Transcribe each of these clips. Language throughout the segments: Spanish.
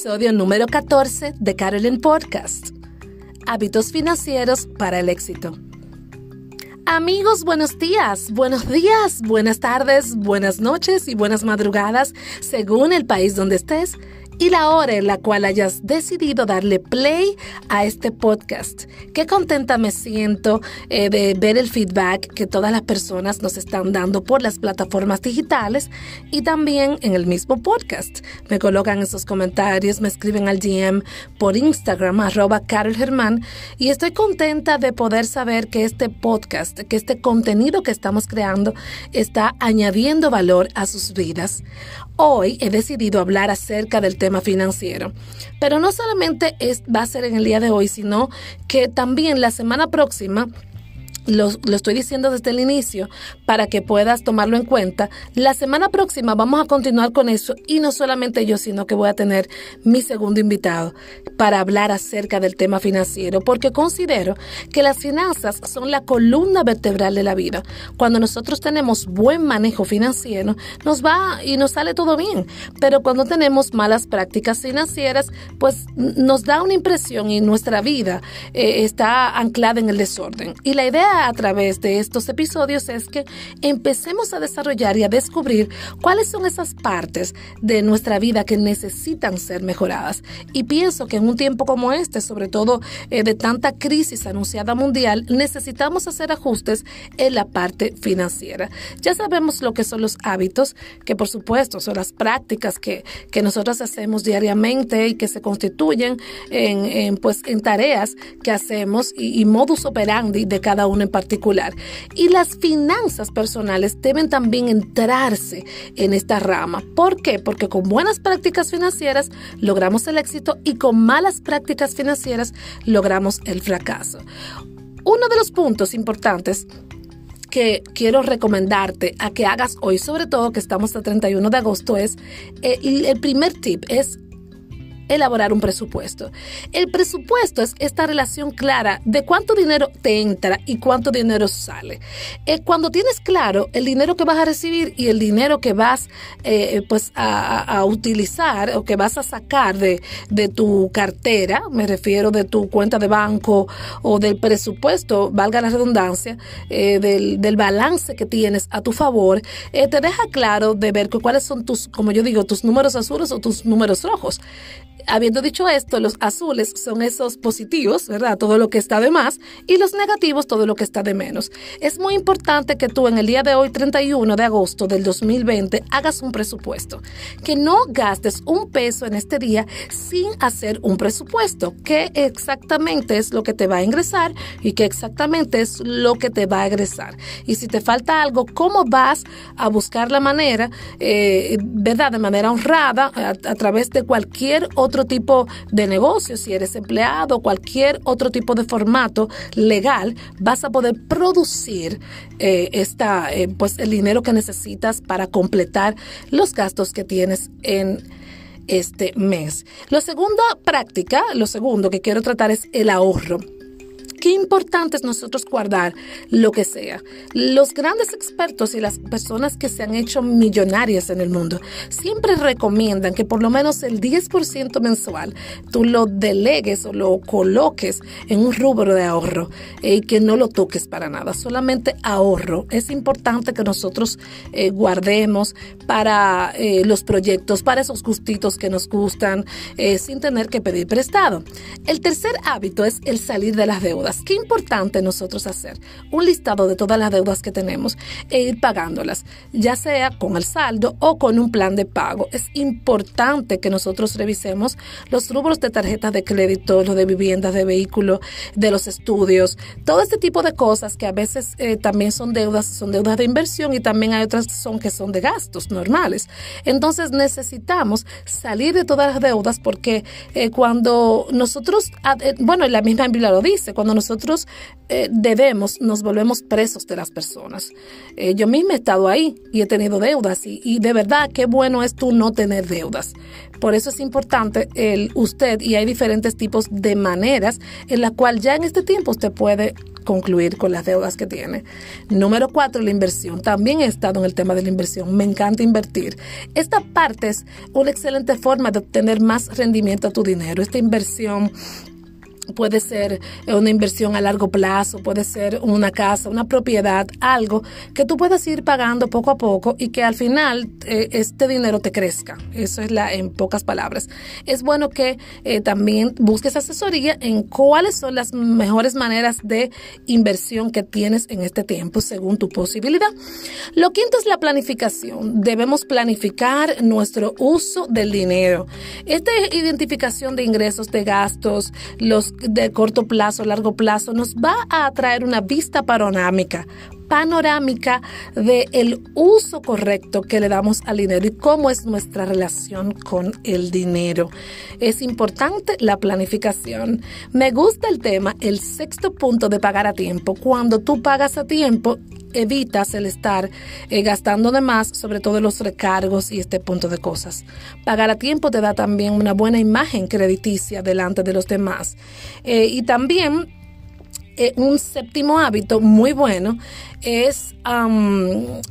Episodio número 14 de Carolyn Podcast. Hábitos financieros para el éxito. Amigos, buenos días, buenos días, buenas tardes, buenas noches y buenas madrugadas, según el país donde estés y la hora en la cual hayas decidido darle play a este podcast. Qué contenta me siento eh, de ver el feedback que todas las personas nos están dando por las plataformas digitales y también en el mismo podcast. Me colocan esos comentarios, me escriben al DM por Instagram, arroba Carol Germán, y estoy contenta de poder saber que este podcast, que este contenido que estamos creando está añadiendo valor a sus vidas. Hoy he decidido hablar acerca del tema financiero. Pero no solamente es, va a ser en el día de hoy, sino que también la semana próxima lo, estoy diciendo desde el inicio para que puedas tomarlo en cuenta. La semana próxima vamos a continuar con eso y no solamente yo, sino que voy a tener mi segundo invitado para hablar acerca del tema financiero, porque considero que las finanzas son la columna vertebral de la vida. Cuando nosotros tenemos buen manejo financiero, nos va y nos sale todo bien, pero cuando tenemos malas prácticas financieras, pues nos da una impresión y nuestra vida eh, está anclada en el desorden. Y la idea a través de estos episodios es que empecemos a desarrollar y a descubrir cuáles son esas partes de nuestra vida que necesitan ser mejoradas. Y pienso que en un tiempo como este, sobre todo eh, de tanta crisis anunciada mundial, necesitamos hacer ajustes en la parte financiera. Ya sabemos lo que son los hábitos, que por supuesto son las prácticas que, que nosotros hacemos diariamente y que se constituyen en, pues, en tareas que hacemos y, y modus operandi de cada uno en particular. Y las finanzas personales deben también entrarse en esta rama. ¿Por qué? Porque con buenas prácticas financieras logramos el éxito y con malas prácticas financieras logramos el fracaso. Uno de los puntos importantes que quiero recomendarte a que hagas hoy, sobre todo que estamos a 31 de agosto, es eh, el primer tip es elaborar un presupuesto. El presupuesto es esta relación clara de cuánto dinero te entra y cuánto dinero sale. Eh, cuando tienes claro el dinero que vas a recibir y el dinero que vas eh, pues a, utilizar o que vas a sacar de, de tu cartera, me refiero de tu cuenta de banco o del presupuesto, valga la redundancia, eh, del, del, balance que tienes a tu favor, te deja claro de ver cuáles son tus, como yo digo, tus números azules o tus números rojos habiendo dicho esto, los azules son esos positivos, ¿verdad? Todo lo que está de más y los negativos, todo lo que está de menos. Es muy importante que tú en el día de hoy, 31 de agosto del 2020, hagas un presupuesto. Que no gastes un peso en este día sin hacer un presupuesto. ¿Qué exactamente es lo que te va a ingresar y qué exactamente es lo que te va a egresar? Y si te falta algo, ¿cómo vas a buscar la manera, eh, ¿verdad? De manera honrada, a, a través de cualquier otro otro tipo de negocio, si eres empleado, cualquier otro tipo de formato legal, vas a poder producir eh, esta, eh, pues el dinero que necesitas para completar los gastos que tienes en este mes. La segunda práctica, lo segundo que quiero tratar es el ahorro. Qué importante es nosotros guardar lo que sea. Los grandes expertos y las personas que se han hecho millonarias en el mundo siempre recomiendan que por lo menos el 10% mensual tú lo delegues o lo coloques en un rubro de ahorro y que no lo toques para nada, solamente ahorro. Es importante que nosotros eh, guardemos para eh, los proyectos, para esos gustitos que nos gustan, eh, sin tener que pedir prestado. El tercer hábito es el salir de las deudas. Qué importante nosotros hacer un listado de todas las deudas que tenemos e ir pagándolas, ya sea con el saldo o con un plan de pago. Es importante que nosotros revisemos los rubros de tarjetas de crédito, los de viviendas, de vehículos, de los estudios, todo este tipo de cosas que a veces eh, también son deudas, son deudas de inversión y también hay otras son que son de gastos normales. Entonces necesitamos salir de todas las deudas porque eh, cuando nosotros, ah, eh, bueno, la misma Biblia lo dice, cuando nosotros debemos, nos volvemos presos de las personas. yo misma he estado ahí y he tenido deudas y, y de verdad qué bueno es tú no tener deudas. Por eso es importante el usted y hay diferentes tipos de maneras en la cual ya en este tiempo usted puede concluir con las deudas que tiene. Número cuatro, la inversión. También he estado en el tema de la inversión. Me encanta invertir. Esta parte es una excelente forma de obtener más rendimiento a tu dinero. Esta inversión puede ser una inversión a largo plazo, puede ser una casa, una propiedad, algo que tú puedas ir pagando poco a poco y que al final eh, este dinero te crezca. Eso es la, en pocas palabras. Es bueno que eh, también busques asesoría en cuáles son las mejores maneras de inversión que tienes en este tiempo según tu posibilidad. Lo quinto es la planificación. Debemos planificar nuestro uso del dinero. Esta identificación de ingresos, de gastos, los de corto plazo, largo plazo, nos va a traer una vista panorámica panorámica de el uso correcto que le damos al dinero y cómo es nuestra relación con el dinero. Es importante la planificación. Me gusta el tema, el sexto punto de pagar a tiempo. Cuando tú pagas a tiempo, evitas el estar eh, gastando de más, sobre todo los recargos y este punto de cosas. Pagar a tiempo te da también una buena imagen crediticia delante de los demás. Eh, y también eh, un séptimo hábito muy bueno es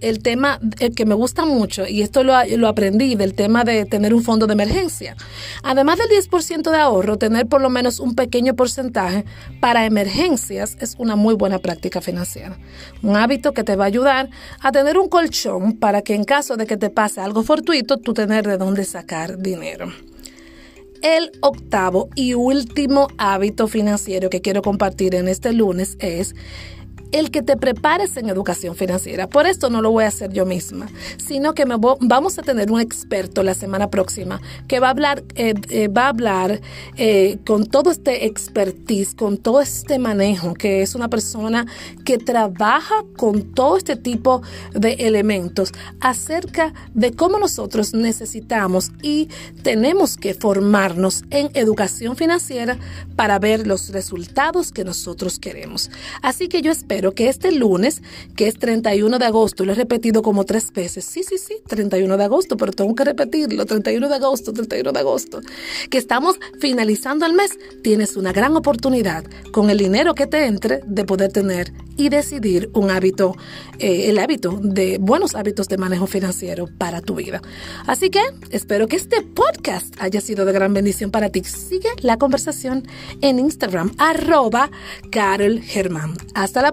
el tema que me gusta mucho, y esto lo, lo, aprendí del tema de tener un fondo de emergencia. Además del 10% de ahorro, tener por lo menos un pequeño porcentaje para emergencias es una muy buena práctica financiera. Un hábito que te va a ayudar a tener un colchón para que en caso de que te pase algo fortuito, tú tener de dónde sacar dinero el octavo y último hábito financiero que quiero compartir en este lunes es el que te prepares en educación financiera. Por esto no lo voy a hacer yo misma, sino que me vamos a tener un experto la semana próxima que va a hablar, eh, eh, va a hablar eh, con todo este expertise, con todo este manejo, que es una persona que trabaja con todo este tipo de elementos acerca de cómo nosotros necesitamos y tenemos que formarnos en educación financiera para ver los resultados que nosotros queremos. Así que yo espero que este lunes, que es 31 de agosto, lo he repetido como tres veces. Sí, sí, sí, 31 de agosto, pero tengo que repetirlo. 31 de agosto, 31 de agosto. Que estamos finalizando el mes. Tienes una gran oportunidad con el dinero que te entre de poder tener y decidir un hábito, eh, el hábito de buenos hábitos de manejo financiero para tu vida. Así que espero que este podcast haya sido de gran bendición para ti. Sigue la conversación en Instagram, arroba Carol Germán. Hasta la